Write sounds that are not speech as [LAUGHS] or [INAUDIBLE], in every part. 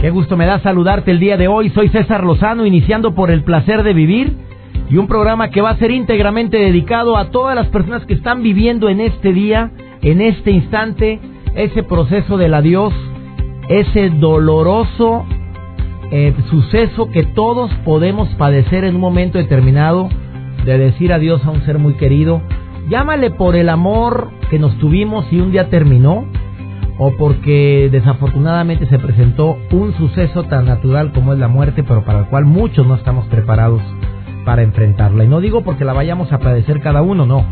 Qué gusto me da saludarte el día de hoy. Soy César Lozano, iniciando por el placer de vivir y un programa que va a ser íntegramente dedicado a todas las personas que están viviendo en este día, en este instante, ese proceso del adiós, ese doloroso eh, suceso que todos podemos padecer en un momento determinado de decir adiós a un ser muy querido. Llámale por el amor que nos tuvimos y un día terminó, o porque desafortunadamente se presentó un suceso tan natural como es la muerte, pero para el cual muchos no estamos preparados para enfrentarla. Y no digo porque la vayamos a padecer cada uno, no.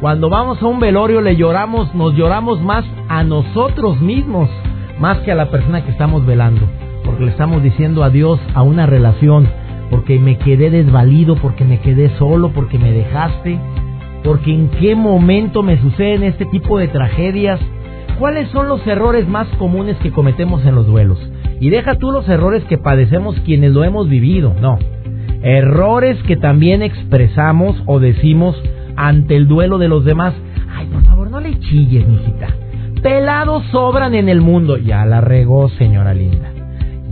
Cuando vamos a un velorio le lloramos, nos lloramos más a nosotros mismos, más que a la persona que estamos velando, porque le estamos diciendo adiós a una relación, porque me quedé desvalido, porque me quedé solo, porque me dejaste, porque en qué momento me suceden este tipo de tragedias ¿Cuáles son los errores más comunes que cometemos en los duelos? Y deja tú los errores que padecemos quienes lo hemos vivido, no. Errores que también expresamos o decimos ante el duelo de los demás. Ay, por favor, no le chilles, mijita. Pelados sobran en el mundo. Ya la regó, señora linda.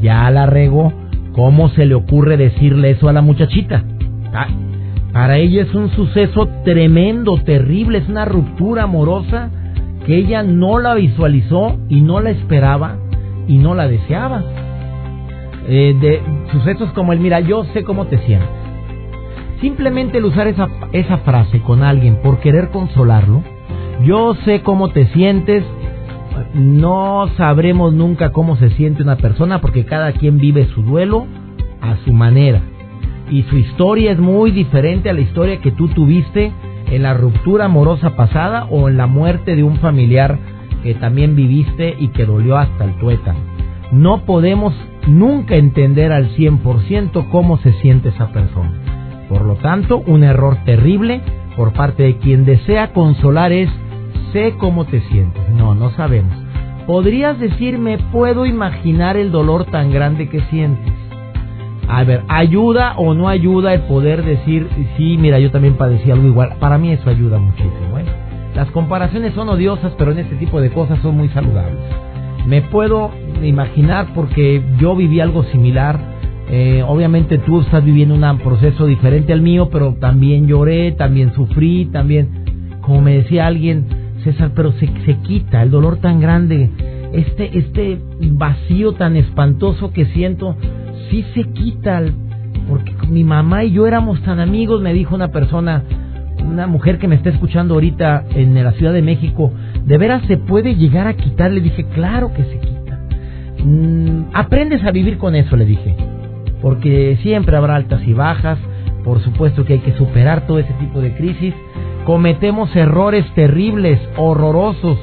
Ya la regó. ¿Cómo se le ocurre decirle eso a la muchachita? Para ella es un suceso tremendo, terrible, es una ruptura amorosa que ella no la visualizó y no la esperaba y no la deseaba. Eh, de sucesos como el, mira, yo sé cómo te sientes. Simplemente el usar esa, esa frase con alguien por querer consolarlo, yo sé cómo te sientes, no sabremos nunca cómo se siente una persona porque cada quien vive su duelo a su manera. Y su historia es muy diferente a la historia que tú tuviste en la ruptura amorosa pasada o en la muerte de un familiar que también viviste y que dolió hasta el tuétano. No podemos nunca entender al 100% cómo se siente esa persona. Por lo tanto, un error terrible por parte de quien desea consolar es, sé cómo te sientes. No, no sabemos. ¿Podrías decirme, puedo imaginar el dolor tan grande que sientes? A ver, ¿ayuda o no ayuda el poder decir, sí, mira, yo también padecí algo igual? Para mí eso ayuda muchísimo. ¿eh? Las comparaciones son odiosas, pero en este tipo de cosas son muy saludables. Me puedo imaginar porque yo viví algo similar. Eh, obviamente tú estás viviendo un proceso diferente al mío, pero también lloré, también sufrí, también, como me decía alguien, César, pero se, se quita el dolor tan grande, este, este vacío tan espantoso que siento sí se quita, porque mi mamá y yo éramos tan amigos, me dijo una persona, una mujer que me está escuchando ahorita en la Ciudad de México, ¿de veras se puede llegar a quitar? Le dije, claro que se quita. Mm, aprendes a vivir con eso, le dije, porque siempre habrá altas y bajas, por supuesto que hay que superar todo ese tipo de crisis. Cometemos errores terribles, horrorosos,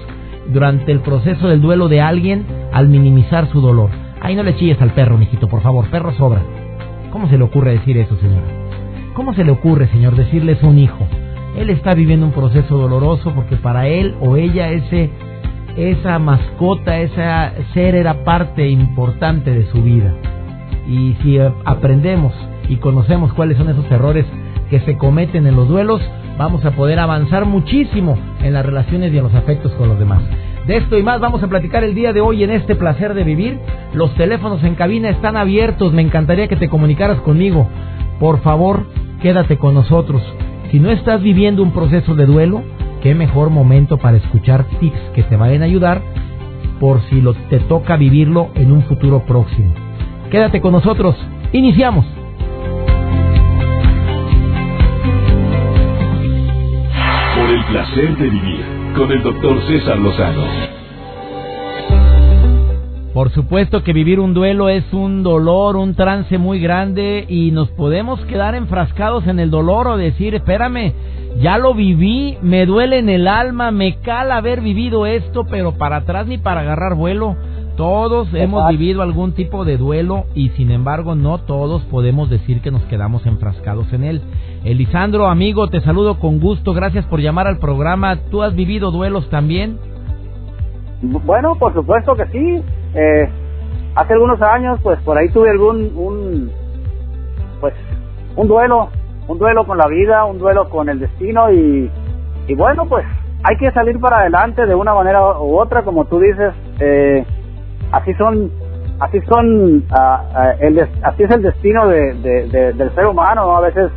durante el proceso del duelo de alguien al minimizar su dolor. Ay, no le chilles al perro, mijito, por favor, perro sobra. ¿Cómo se le ocurre decir eso, señora? ¿Cómo se le ocurre, señor, decirle eso a un hijo? Él está viviendo un proceso doloroso porque para él o ella ese esa mascota, ese ser era parte importante de su vida. Y si aprendemos y conocemos cuáles son esos errores que se cometen en los duelos, vamos a poder avanzar muchísimo en las relaciones y en los afectos con los demás. De esto y más vamos a platicar el día de hoy en este placer de vivir. Los teléfonos en cabina están abiertos. Me encantaría que te comunicaras conmigo. Por favor, quédate con nosotros. Si no estás viviendo un proceso de duelo, qué mejor momento para escuchar tips que te vayan a ayudar por si lo, te toca vivirlo en un futuro próximo. Quédate con nosotros. Iniciamos. Por el placer de vivir con el doctor César Lozano. Por supuesto que vivir un duelo es un dolor, un trance muy grande y nos podemos quedar enfrascados en el dolor o decir, espérame, Ya lo viví, me duele en el alma, me cala haber vivido esto, pero para atrás ni para agarrar vuelo. Todos hemos vivido algún tipo de duelo y sin embargo no todos podemos decir que nos quedamos enfrascados en él. Elisandro, amigo, te saludo con gusto, gracias por llamar al programa. ¿Tú has vivido duelos también? Bueno, por supuesto que sí. Eh, hace algunos años, pues por ahí tuve algún, un, pues, un duelo, un duelo con la vida, un duelo con el destino y, y bueno, pues hay que salir para adelante de una manera u otra, como tú dices, eh, así son, así son, ah, ah, así es el destino de, del ser humano, A veces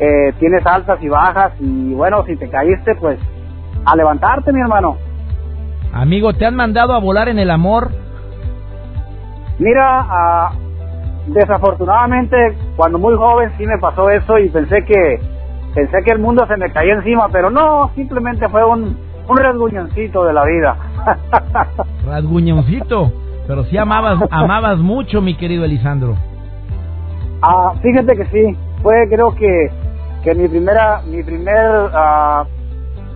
eh, tienes altas y bajas y bueno, si te caíste, pues a levantarte, mi hermano. Amigo, ¿te han mandado a volar en el amor? Mira, uh, desafortunadamente cuando muy joven sí me pasó eso y pensé que pensé que el mundo se me caía encima, pero no, simplemente fue un, un rasguñoncito de la vida. [LAUGHS] rasguñoncito, pero sí amabas amabas mucho, mi querido Elisandro. Ah, fíjate que sí, fue creo que que mi primera mi primer uh,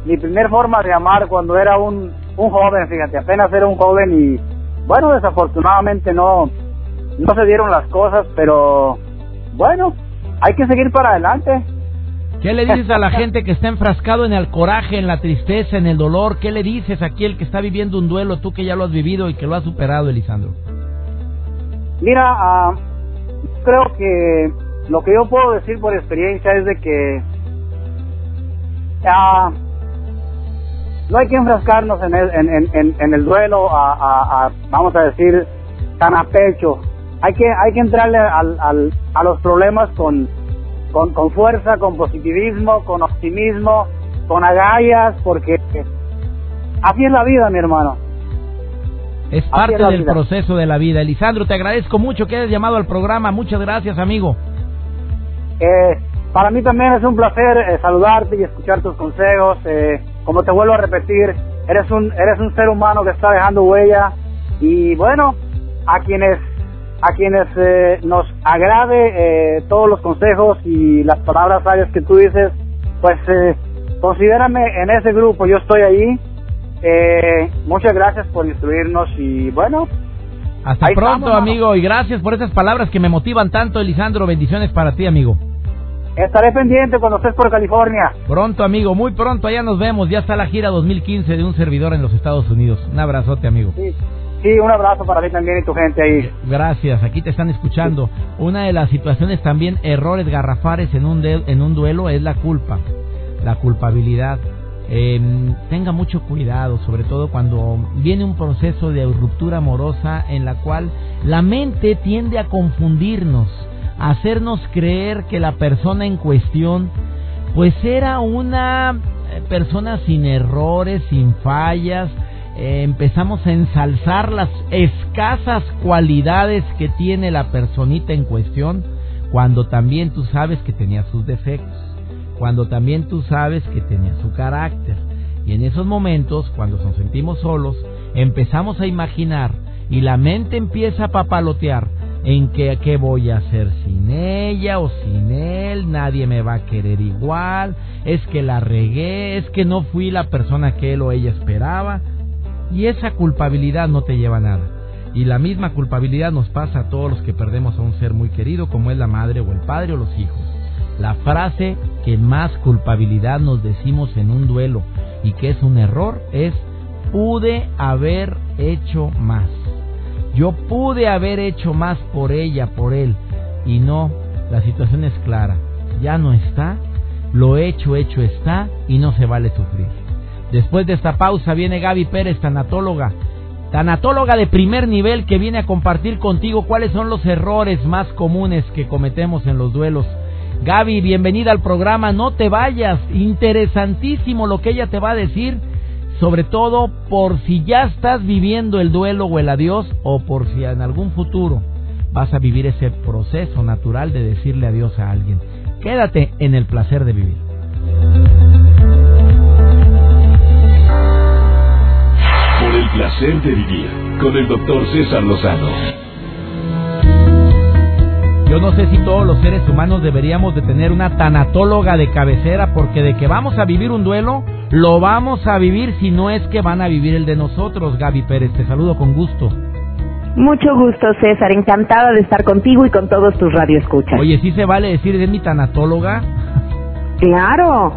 mi primer forma de amar cuando era un un joven, fíjate, apenas era un joven y bueno, desafortunadamente no no se dieron las cosas, pero bueno, hay que seguir para adelante. ¿Qué le dices a la [LAUGHS] gente que está enfrascado en el coraje, en la tristeza, en el dolor? ¿Qué le dices a aquel que está viviendo un duelo, tú que ya lo has vivido y que lo has superado, Elisandro? Mira, uh, creo que lo que yo puedo decir por experiencia es de que uh, no hay que enfrascarnos en el, en, en, el duelo, a, vamos a decir, tan a pecho hay que, hay que entrarle al, al, a los problemas con, con, con, fuerza, con positivismo, con optimismo, con agallas, porque así es la vida, mi hermano. Es parte del proceso de la vida. Elisandro, te agradezco mucho que hayas llamado al programa. Muchas gracias, amigo. Eh, para mí también es un placer eh, saludarte y escuchar tus consejos. Eh, como te vuelvo a repetir, eres un, eres un ser humano que está dejando huella. Y bueno, a quienes a quienes eh, nos agrade eh, todos los consejos y las palabras sabias que tú dices, pues eh, considérame en ese grupo, yo estoy ahí. Muchas gracias por instruirnos y bueno. Hasta pronto, amigo, y gracias por esas palabras que me motivan tanto, Elisandro. Bendiciones para ti, amigo. Estaré pendiente cuando estés por California. Pronto, amigo, muy pronto, allá nos vemos. Ya está la gira 2015 de un servidor en los Estados Unidos. Un abrazote, amigo. Sí. Sí, un abrazo para ti también y tu gente ahí. Gracias, aquí te están escuchando. Una de las situaciones también, errores garrafales en un, en un duelo, es la culpa, la culpabilidad. Em, tenga mucho cuidado, sobre todo cuando viene un proceso de ruptura amorosa en la cual la mente tiende a confundirnos, hacernos creer que la persona en cuestión pues era una eh, persona sin errores, sin fallas, eh, empezamos a ensalzar las escasas cualidades que tiene la personita en cuestión, cuando también tú sabes que tenía sus defectos, cuando también tú sabes que tenía su carácter. Y en esos momentos, cuando nos sentimos solos, empezamos a imaginar y la mente empieza a papalotear en que qué voy a hacer sin ella o sin él, nadie me va a querer igual, es que la regué, es que no fui la persona que él o ella esperaba. Y esa culpabilidad no te lleva a nada. Y la misma culpabilidad nos pasa a todos los que perdemos a un ser muy querido, como es la madre o el padre o los hijos. La frase que más culpabilidad nos decimos en un duelo y que es un error es pude haber hecho más. Yo pude haber hecho más por ella, por él. Y no, la situación es clara. Ya no está, lo hecho, hecho está y no se vale sufrir. Después de esta pausa viene Gaby Pérez, tanatóloga. Tanatóloga de primer nivel que viene a compartir contigo cuáles son los errores más comunes que cometemos en los duelos. Gaby, bienvenida al programa, no te vayas, interesantísimo lo que ella te va a decir, sobre todo por si ya estás viviendo el duelo o el adiós o por si en algún futuro vas a vivir ese proceso natural de decirle adiós a alguien. Quédate en el placer de vivir. el placer de vivir con el doctor César Lozano. Yo no sé si todos los seres humanos deberíamos de tener una tanatóloga de cabecera porque de que vamos a vivir un duelo, lo vamos a vivir si no es que van a vivir el de nosotros, Gaby Pérez. Te saludo con gusto. Mucho gusto, César. Encantada de estar contigo y con todos tus radioescuchas. Oye, ¿sí se vale decir de mi tanatóloga? Claro.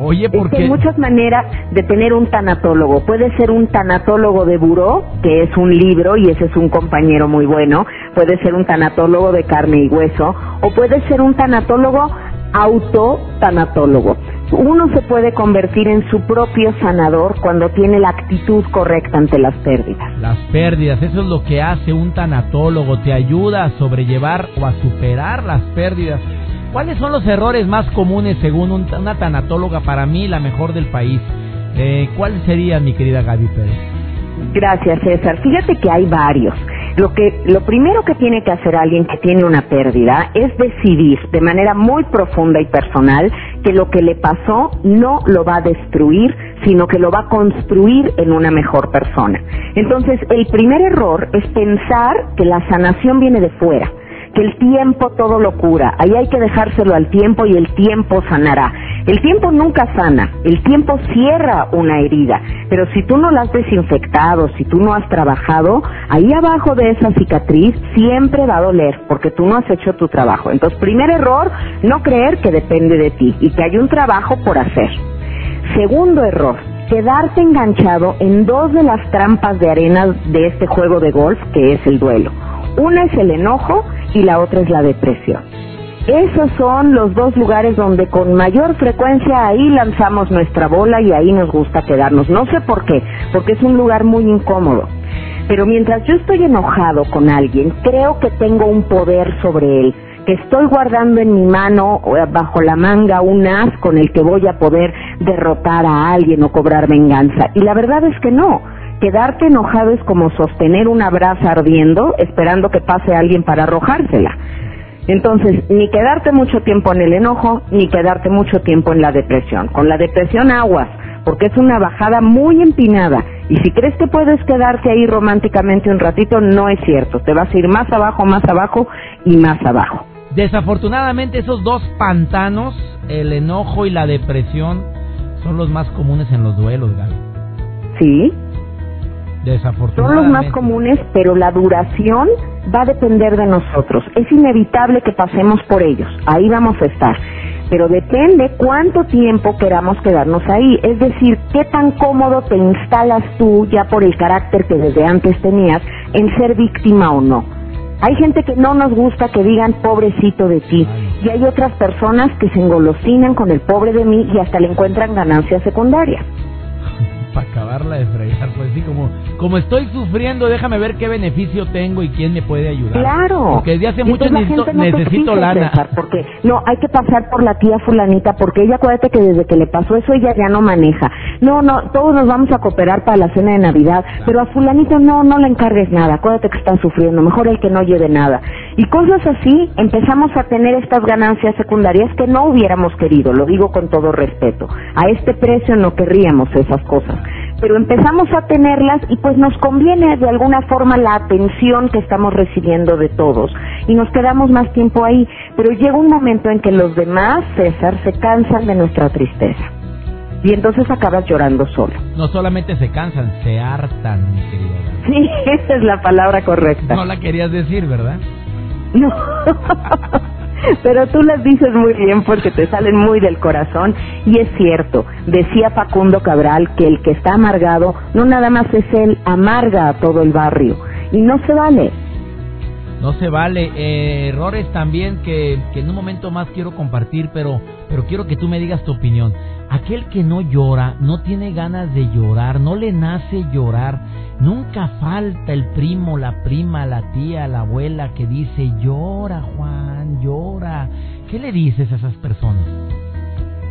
Oye, porque hay muchas maneras de tener un tanatólogo. Puede ser un tanatólogo de buró, que es un libro y ese es un compañero muy bueno. Puede ser un tanatólogo de carne y hueso. O puede ser un tanatólogo autotanatólogo. Uno se puede convertir en su propio sanador cuando tiene la actitud correcta ante las pérdidas. Las pérdidas, eso es lo que hace un tanatólogo, te ayuda a sobrellevar o a superar las pérdidas. ¿Cuáles son los errores más comunes según una tanatóloga para mí, la mejor del país? Eh, ¿Cuál sería, mi querida Gaby Pérez? Gracias, César. Fíjate que hay varios. Lo que, lo primero que tiene que hacer alguien que tiene una pérdida es decidir de manera muy profunda y personal que lo que le pasó no lo va a destruir, sino que lo va a construir en una mejor persona. Entonces, el primer error es pensar que la sanación viene de fuera que el tiempo todo lo cura. Ahí hay que dejárselo al tiempo y el tiempo sanará. El tiempo nunca sana, el tiempo cierra una herida, pero si tú no la has desinfectado, si tú no has trabajado, ahí abajo de esa cicatriz siempre va a doler porque tú no has hecho tu trabajo. Entonces, primer error, no creer que depende de ti y que hay un trabajo por hacer. Segundo error, quedarte enganchado en dos de las trampas de arena de este juego de golf que es el duelo. Una es el enojo y la otra es la depresión. Esos son los dos lugares donde con mayor frecuencia ahí lanzamos nuestra bola y ahí nos gusta quedarnos. No sé por qué, porque es un lugar muy incómodo. Pero mientras yo estoy enojado con alguien, creo que tengo un poder sobre él, que estoy guardando en mi mano, bajo la manga, un as con el que voy a poder derrotar a alguien o cobrar venganza. Y la verdad es que no Quedarte enojado es como sostener una brasa ardiendo esperando que pase alguien para arrojársela. Entonces, ni quedarte mucho tiempo en el enojo, ni quedarte mucho tiempo en la depresión. Con la depresión aguas, porque es una bajada muy empinada. Y si crees que puedes quedarte ahí románticamente un ratito, no es cierto. Te vas a ir más abajo, más abajo y más abajo. Desafortunadamente esos dos pantanos, el enojo y la depresión, son los más comunes en los duelos, Gaby. Sí, son los más comunes, pero la duración va a depender de nosotros. Es inevitable que pasemos por ellos. Ahí vamos a estar. Pero depende cuánto tiempo queramos quedarnos ahí. Es decir, qué tan cómodo te instalas tú, ya por el carácter que desde antes tenías, en ser víctima o no. Hay gente que no nos gusta que digan pobrecito de ti. Y hay otras personas que se engolosinan con el pobre de mí y hasta le encuentran ganancias secundarias [LAUGHS] para acabarla de fregar. Pues sí, como, como estoy sufriendo, déjame ver qué beneficio tengo y quién me puede ayudar. Claro. Porque desde hace mucho necesito, necesito lana. porque no, hay que pasar por la tía fulanita, porque ella, acuérdate que desde que le pasó eso, ella ya no maneja. No, no, todos nos vamos a cooperar para la cena de Navidad, pero a fulanito no, no le encargues nada. Acuérdate que están sufriendo, mejor el que no lleve nada. Y cosas así, empezamos a tener estas ganancias secundarias que no hubiéramos querido, lo digo con todo respeto. A este precio no querríamos esas cosas pero empezamos a tenerlas y pues nos conviene de alguna forma la atención que estamos recibiendo de todos y nos quedamos más tiempo ahí, pero llega un momento en que los demás, César, se cansan de nuestra tristeza y entonces acabas llorando solo. No solamente se cansan, se hartan, mi querida. Sí, [LAUGHS] esa es la palabra correcta. No la querías decir, ¿verdad? No. [LAUGHS] Pero tú las dices muy bien porque te salen muy del corazón y es cierto, decía Facundo Cabral que el que está amargado no nada más es él, amarga a todo el barrio y no se vale. No se vale. Eh, errores también que, que en un momento más quiero compartir, pero, pero quiero que tú me digas tu opinión. Aquel que no llora, no tiene ganas de llorar, no le nace llorar. Nunca falta el primo, la prima, la tía, la abuela que dice, llora Juan, llora. ¿Qué le dices a esas personas?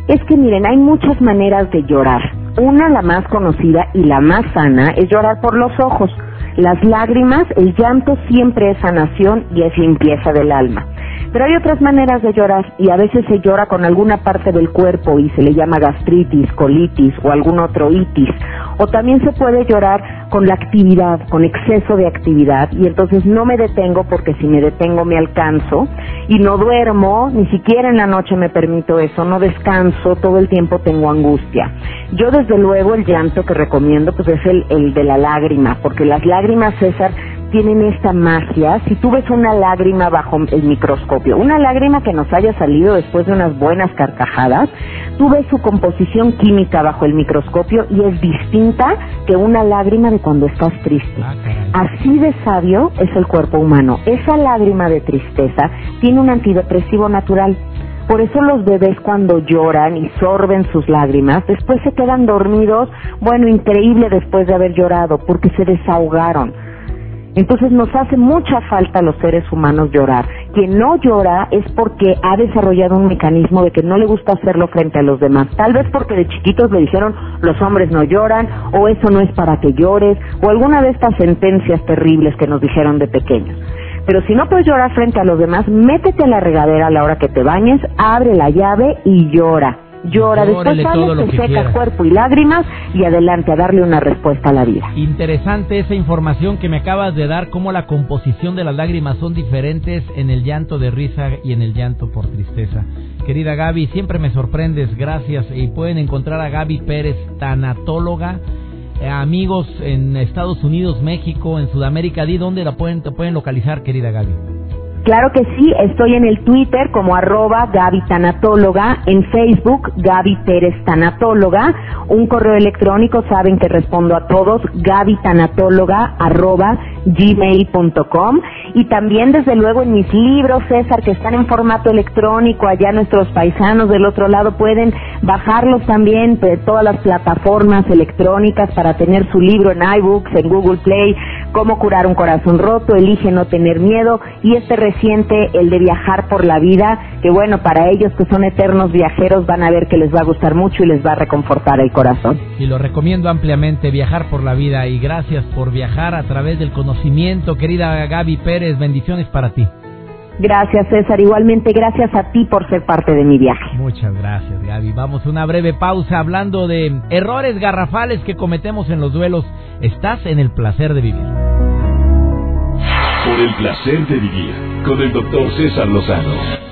Es que miren, hay muchas maneras de llorar. Una, la más conocida y la más sana, es llorar por los ojos. Las lágrimas, el llanto siempre es sanación y es limpieza del alma. Pero hay otras maneras de llorar y a veces se llora con alguna parte del cuerpo y se le llama gastritis, colitis o algún otro itis. O también se puede llorar con la actividad, con exceso de actividad y entonces no me detengo porque si me detengo me alcanzo y no duermo, ni siquiera en la noche me permito eso, no descanso, todo el tiempo tengo angustia. Yo desde luego el llanto que recomiendo pues es el, el de la lágrima, porque las lágrimas, César, tienen esta magia. Si tú ves una lágrima bajo el microscopio, una lágrima que nos haya salido después de unas buenas carcajadas, tú ves su composición química bajo el microscopio y es distinta que una lágrima de cuando estás triste. Ah, Así de sabio es el cuerpo humano. Esa lágrima de tristeza tiene un antidepresivo natural. Por eso los bebés cuando lloran y sorben sus lágrimas, después se quedan dormidos, bueno, increíble después de haber llorado, porque se desahogaron entonces nos hace mucha falta a los seres humanos llorar. Quien no llora es porque ha desarrollado un mecanismo de que no le gusta hacerlo frente a los demás. Tal vez porque de chiquitos le dijeron los hombres no lloran o eso no es para que llores o alguna de estas sentencias terribles que nos dijeron de pequeños. Pero si no puedes llorar frente a los demás, métete a la regadera a la hora que te bañes, abre la llave y llora llora, después sales, te seca cuerpo y lágrimas y adelante a darle una respuesta a la vida. Interesante esa información que me acabas de dar, cómo la composición de las lágrimas son diferentes en el llanto de risa y en el llanto por tristeza. Querida Gaby, siempre me sorprendes, gracias. Y pueden encontrar a Gaby Pérez, tanatóloga. Eh, amigos en Estados Unidos, México, en Sudamérica, ¿di dónde la pueden, te pueden localizar, querida Gaby? Claro que sí, estoy en el Twitter como arroba Gaby Tanatóloga, en Facebook Gaby Pérez Tanatóloga, un correo electrónico, saben que respondo a todos, Gaby Tanatóloga arroba gmail.com y también desde luego en mis libros, César, que están en formato electrónico, allá nuestros paisanos del otro lado pueden bajarlos también de todas las plataformas electrónicas para tener su libro en iBooks, en Google Play, cómo curar un corazón roto, elige no tener miedo y este reciente, el de viajar por la vida, que bueno, para ellos que son eternos viajeros van a ver que les va a gustar mucho y les va a reconfortar el corazón. Y lo recomiendo ampliamente, viajar por la vida y gracias por viajar a través del conocimiento, querida Gaby Pérez, bendiciones para ti. Gracias César, igualmente gracias a ti por ser parte de mi viaje. Muchas gracias Gaby. Vamos a una breve pausa hablando de errores garrafales que cometemos en los duelos. Estás en el placer de vivir. Por el placer de vivir con el doctor César Lozano.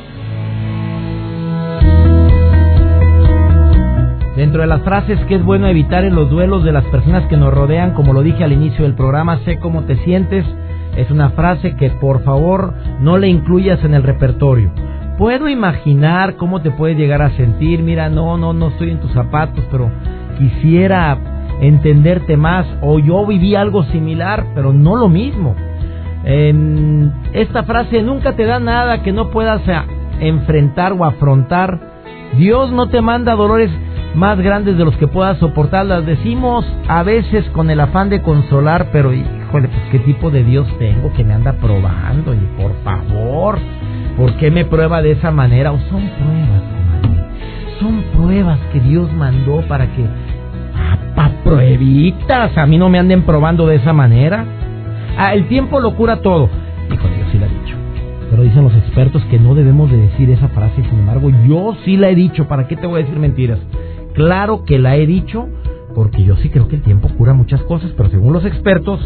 Dentro de las frases que es bueno evitar en los duelos de las personas que nos rodean, como lo dije al inicio del programa, sé cómo te sientes, es una frase que por favor no le incluyas en el repertorio. Puedo imaginar cómo te puedes llegar a sentir, mira, no, no, no estoy en tus zapatos, pero quisiera entenderte más, o yo viví algo similar, pero no lo mismo esta frase nunca te da nada que no puedas eh, enfrentar o afrontar. Dios no te manda dolores más grandes de los que puedas soportar. Las decimos a veces con el afán de consolar, pero pues qué tipo de Dios tengo que me anda probando. Y por favor, ¿por qué me prueba de esa manera? O son pruebas, Son pruebas que Dios mandó para que, ah, pruebitas, a mí no me anden probando de esa manera. Ah, el tiempo lo cura todo. Híjole, yo sí la he dicho. Pero dicen los expertos que no debemos de decir esa frase, sin embargo, yo sí la he dicho. ¿Para qué te voy a decir mentiras? Claro que la he dicho, porque yo sí creo que el tiempo cura muchas cosas, pero según los expertos,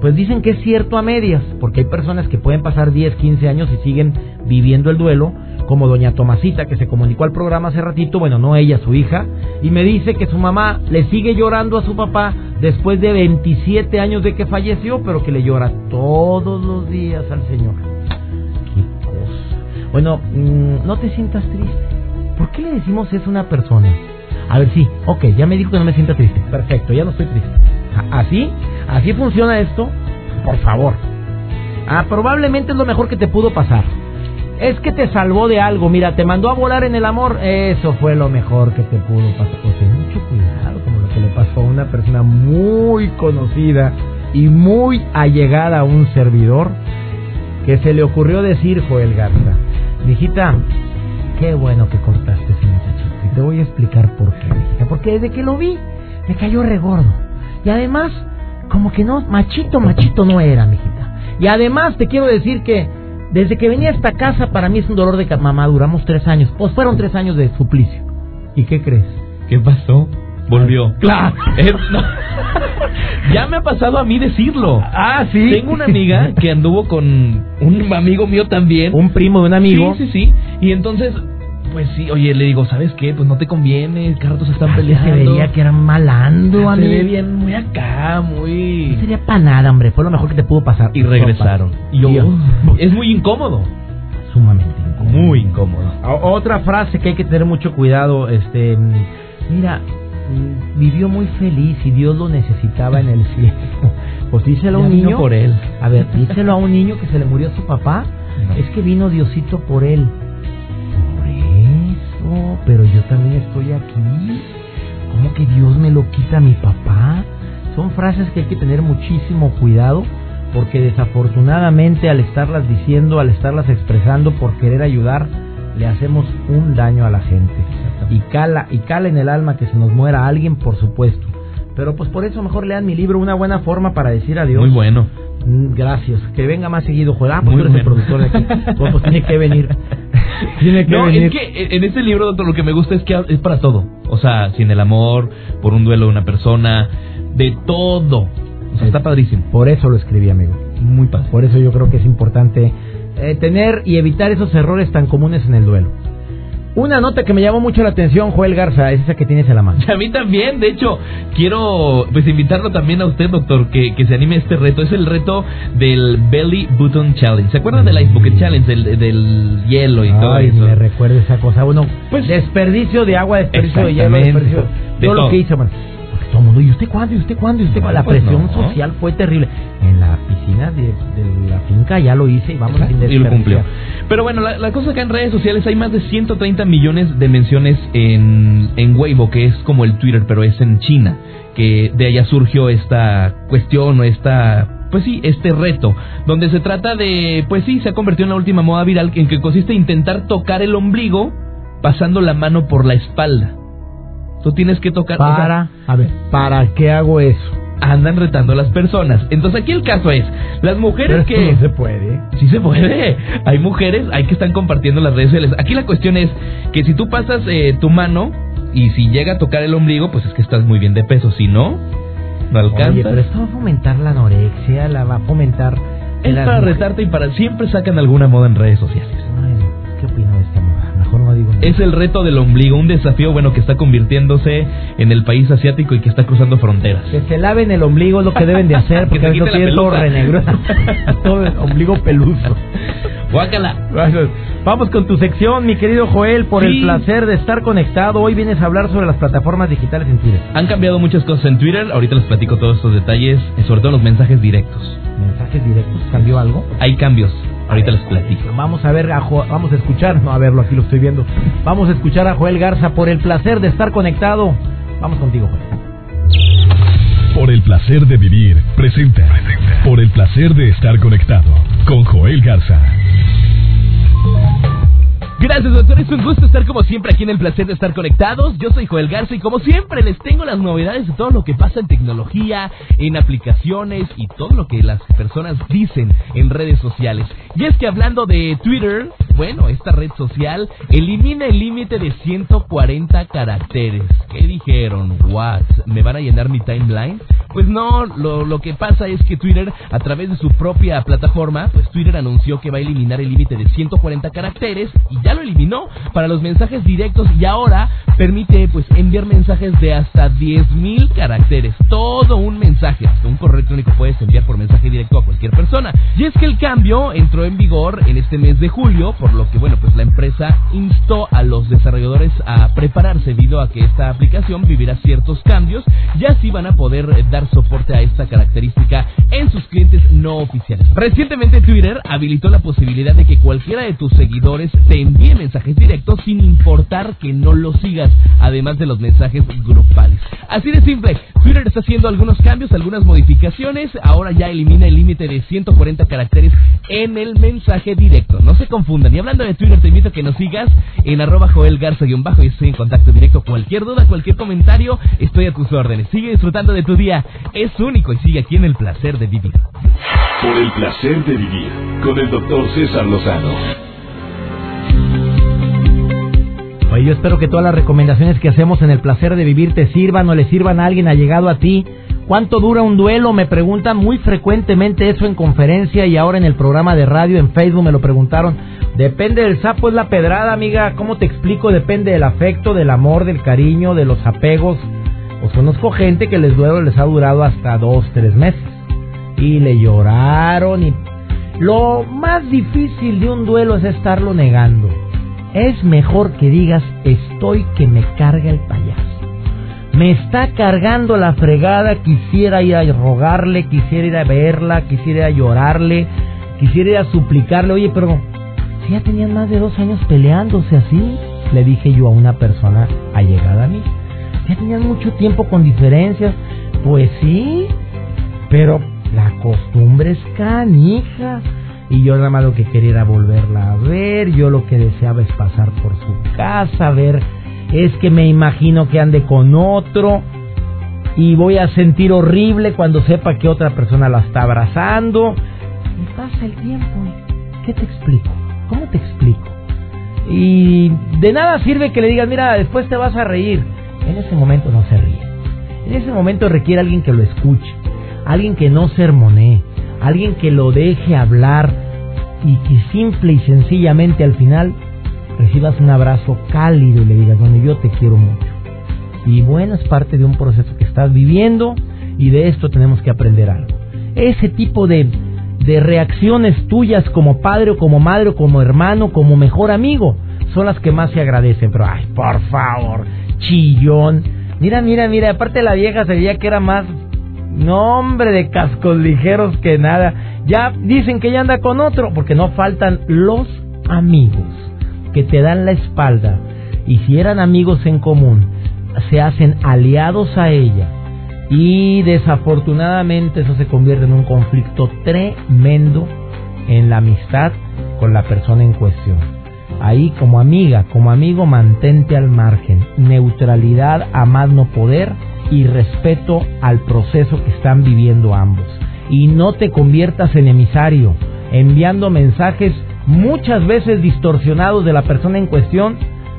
pues dicen que es cierto a medias, porque hay personas que pueden pasar 10, 15 años y siguen viviendo el duelo, como doña Tomasita que se comunicó al programa hace ratito, bueno, no ella, su hija, y me dice que su mamá le sigue llorando a su papá después de 27 años de que falleció, pero que le llora todos los días al Señor. Qué cosa. Bueno, mm, no te sientas triste. ¿Por qué le decimos eso a una persona? A ver, sí, ok, ya me dijo que no me sienta triste. Perfecto, ya no estoy triste. ¿Así? ¿Así funciona esto? Por favor. Ah, probablemente es lo mejor que te pudo pasar. Es que te salvó de algo. Mira, te mandó a volar en el amor. Eso fue lo mejor que te pudo pasar. Pues ten mucho cuidado, como lo que le pasó a una persona muy conocida y muy allegada a un servidor, que se le ocurrió decir Joel Garza, mijita, qué bueno que cortaste ese muchachito. Y te voy a explicar por qué, Porque desde que lo vi, me cayó regordo. Y además, como que no, machito, machito no era, mijita. Y además te quiero decir que desde que venía a esta casa, para mí es un dolor de mamá. Duramos tres años. Pues fueron tres años de suplicio. ¿Y qué crees? ¿Qué pasó? volvió. Claro. [LAUGHS] Eh, no. [LAUGHS] ya me ha pasado a mí decirlo. Ah, sí. Tengo una amiga que anduvo con un amigo mío también. Un primo de un amigo. Sí, sí, sí. Y entonces, pues sí, oye, le digo, ¿sabes qué? Pues no te conviene, cada rato se están peleando. Se veía que eran malando, Se amigo. ve bien, muy acá, No muy... sería para nada, hombre. Fue lo mejor que te pudo pasar. Y regresaron. Y yo, Dios. es muy incómodo. Sumamente incómodo. Muy incómodo. Otra frase que hay que tener mucho cuidado, este, mira, mm, vivió muy feliz y Dios lo necesitaba en el [LAUGHS] cielo. Pues díselo a un vino niño. por él. A ver, díselo a un niño que se le murió su papá. No. Es que vino Diosito por él. Pero yo también estoy aquí. ¿Cómo que Dios me lo quita a mi papá? Son frases que hay que tener muchísimo cuidado porque desafortunadamente al estarlas diciendo, al estarlas expresando por querer ayudar, le hacemos un daño a la gente. Y cala, y cala en el alma que se nos muera alguien, por supuesto. Pero pues por eso mejor lean mi libro, una buena forma para decir adiós. Muy bueno. Mm, Gracias. Que venga más seguido, Joel. Ah, pues Muy tú eres el productor de aquí. [LAUGHS] Pues, pues tiene que venir. Tiene que No, venir. es que en este libro, doctor, lo que me gusta es que es para todo. O sea, sin el amor, por un duelo de una persona, de todo. O sea, está padrísimo. Por eso lo escribí, amigo. Muy padre. Por eso yo creo que es importante eh, tener y evitar esos errores tan comunes en el duelo. Una nota que me llamó mucho la atención, Joel Garza, es esa que tienes en la mano. A mí también, de hecho, quiero pues invitarlo también a usted, doctor, que, que se anime a este reto. Es el reto del Belly Button Challenge. ¿Se acuerdan del Ice Bucket Challenge, del, del hielo y todo Ay, eso? me recuerda esa cosa. Bueno, Pues- desperdicio de agua, desperdicio de hielo, desperdicio. De Yo lo todo. que hice, bueno, porque todo el mundo, ¿y usted cuándo? ¿Y usted cuándo? ¿Y usted cuándo? La Pues presión no. social fue terrible. En la piscina de, de la finca ya lo hice y vamos Exacto, sin y lo desperdiciar. cumplió. Pero bueno, la, la cosa que en redes sociales hay más de 130 millones de menciones en, en Weibo, que es como el Twitter, pero es en China, que de allá surgió esta cuestión o esta... Pues sí, este reto, donde se trata de, pues sí, se ha convertido en la última moda viral en que consiste en intentar tocar el ombligo pasando la mano por la espalda. Tú tienes que tocar... o sea, Para, a ver, ¿para qué hago eso? andan retando a las personas. Entonces aquí el caso es, las mujeres Pero que... no se puede. Sí se puede. Hay mujeres, hay que están compartiendo las redes sociales. Aquí la cuestión es que si tú pasas eh, tu mano y si llega a tocar el ombligo, pues es que estás muy bien de peso. Si no, no alcanzas. Oye, pero esto va a fomentar la anorexia, la va a fomentar... es para mujeres. retarte y para siempre sacan alguna moda en redes sociales. Ay, No. Es el reto del ombligo, un desafío bueno que está convirtiéndose en el país asiático y que está cruzando fronteras. Que se laven el ombligo es lo que deben de hacer, [LAUGHS] Que porque a veces quite la tiene todo renegro. [LAUGHS] todo el ombligo peluso. Guácala. Vamos con tu sección, mi querido Joel, por el placer de estar conectado. Hoy vienes a hablar sobre las plataformas digitales en Twitter. Han cambiado muchas cosas en Twitter, ahorita les platico todos estos detalles, eh, sobre todo los mensajes directos. Mensajes directos, ¿cambió algo? Hay cambios, ahorita les platico. Vamos a ver, a Jo- vamos a escuchar, no a verlo, aquí lo estoy viendo. Vamos a escuchar a Joel Garza por el placer de estar conectado. Vamos contigo, Joel. Por el placer de vivir, presenta. Por el placer de estar conectado. Con Joel Garza. Gracias, doctor. Es un gusto estar como siempre aquí en el placer de estar conectados. Yo soy Joel Garza y como siempre les tengo las novedades de todo lo que pasa en tecnología, en aplicaciones y todo lo que las personas dicen en redes sociales. Y es que hablando de Twitter, bueno, esta red social elimina el límite de 140 caracteres. ¿Qué dijeron? ¿What? ¿Me van a llenar mi timeline? Pues no, lo, lo que pasa es que Twitter, a través de su propia plataforma, pues Twitter anunció que va a eliminar el límite de 140 caracteres y ya lo eliminó para los mensajes directos y ahora permite pues enviar mensajes de hasta 10.000 caracteres. Todo un mensaje, hasta un correo electrónico puedes enviar por mensaje directo a cualquier persona. Y es que el cambio entró en vigor en este mes de julio, por lo que bueno, pues la empresa instó a los desarrolladores a prepararse debido a que esta aplicación vivirá ciertos cambios y así van a poder eh, soporte a esta característica en sus clientes no oficiales. Recientemente Twitter habilitó la posibilidad de que cualquiera de tus seguidores te envíe mensajes directos sin importar que no los sigas, además de los mensajes grupales. Así de simple, Twitter está haciendo algunos cambios, algunas modificaciones, ahora ya elimina el límite de 140 caracteres en el mensaje directo. No se confundan. Y hablando de Twitter, te invito a que nos sigas en arroba Joel Garza-bajo y estoy en contacto directo. Cualquier duda, cualquier comentario, estoy a tus órdenes. Sigue disfrutando de tu día. Es único y sigue aquí en el placer de vivir. Por el placer de vivir. Con el doctor César Lozano. Oye, yo espero que todas las recomendaciones que hacemos en el placer de vivir te sirvan o le sirvan a alguien allegado a ti. ¿Cuánto dura un duelo? Me preguntan muy frecuentemente eso en conferencia y ahora en el programa de radio, en Facebook me lo preguntaron. Depende del sapo, es la pedrada, amiga. ¿Cómo te explico? Depende del afecto, del amor, del cariño, de los apegos. Pues conozco gente que les duelo les ha durado hasta dos, tres meses. Y le lloraron y... Lo más difícil de un duelo es estarlo negando. Es mejor que digas estoy que me carga el payaso. Me está cargando la fregada, quisiera ir a rogarle, quisiera ir a verla, quisiera ir a llorarle, quisiera ir a suplicarle, oye, pero si ya tenían más de dos años peleándose así, le dije yo a una persona allegada a mí. Ya tenían mucho tiempo con diferencias. Pues sí, pero la costumbre es canija. Y yo nada más lo que quería era volverla a ver. Yo lo que deseaba es pasar por su casa, ver. Es que me imagino que ande con otro. Y voy a sentir horrible cuando sepa que otra persona la está abrazando. Y pasa el tiempo. ¿Qué te explico? ¿Cómo te explico? Y de nada sirve que le digas, mira, después te vas a reír. En ese momento no se ríe. En ese momento requiere alguien que lo escuche, alguien que no sermonee, alguien que lo deje hablar y que simple y sencillamente al final recibas un abrazo cálido y le digas, bueno, yo te quiero mucho. Y bueno, es parte de un proceso que estás viviendo y de esto tenemos que aprender algo. Ese tipo de, de reacciones tuyas como padre o como madre o como hermano, como mejor amigo, son las que más se agradecen. Pero, ay, por favor, chillón. Mira, mira, mira, aparte la vieja se veía que era más nombre de cascos ligeros que nada. Ya dicen que ya anda con otro, porque no faltan los amigos que te dan la espalda. Y si eran amigos en común, se hacen aliados a ella. Y desafortunadamente eso se convierte en un conflicto tremendo en la amistad con la persona en cuestión. Ahí como amiga, como amigo, mantente al margen. Neutralidad a más no poder y respeto al proceso que están viviendo ambos. Y no te conviertas en emisario, enviando mensajes muchas veces distorsionados de la persona en cuestión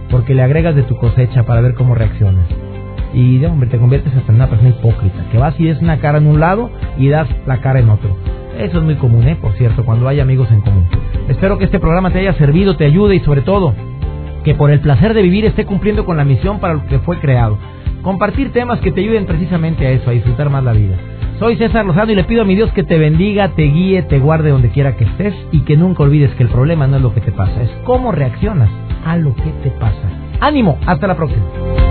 porque le agregas de tu cosecha para ver cómo reaccionas. Y hombre, te conviertes hasta en una persona hipócrita, que vas y des una cara en un lado y das la cara en otro. Eso es muy común, ¿eh? Por cierto, cuando hay amigos en común. Espero que este programa te haya servido, te ayude y sobre todo que por el placer de vivir esté cumpliendo con la misión para lo que fue creado. Compartir temas que te ayuden precisamente a eso, a disfrutar más la vida. Soy César Lozano y le pido a mi Dios que te bendiga, te guíe, te guarde donde quiera que estés y que nunca olvides que el problema no es lo que te pasa, es cómo reaccionas a lo que te pasa. Ánimo, hasta la próxima.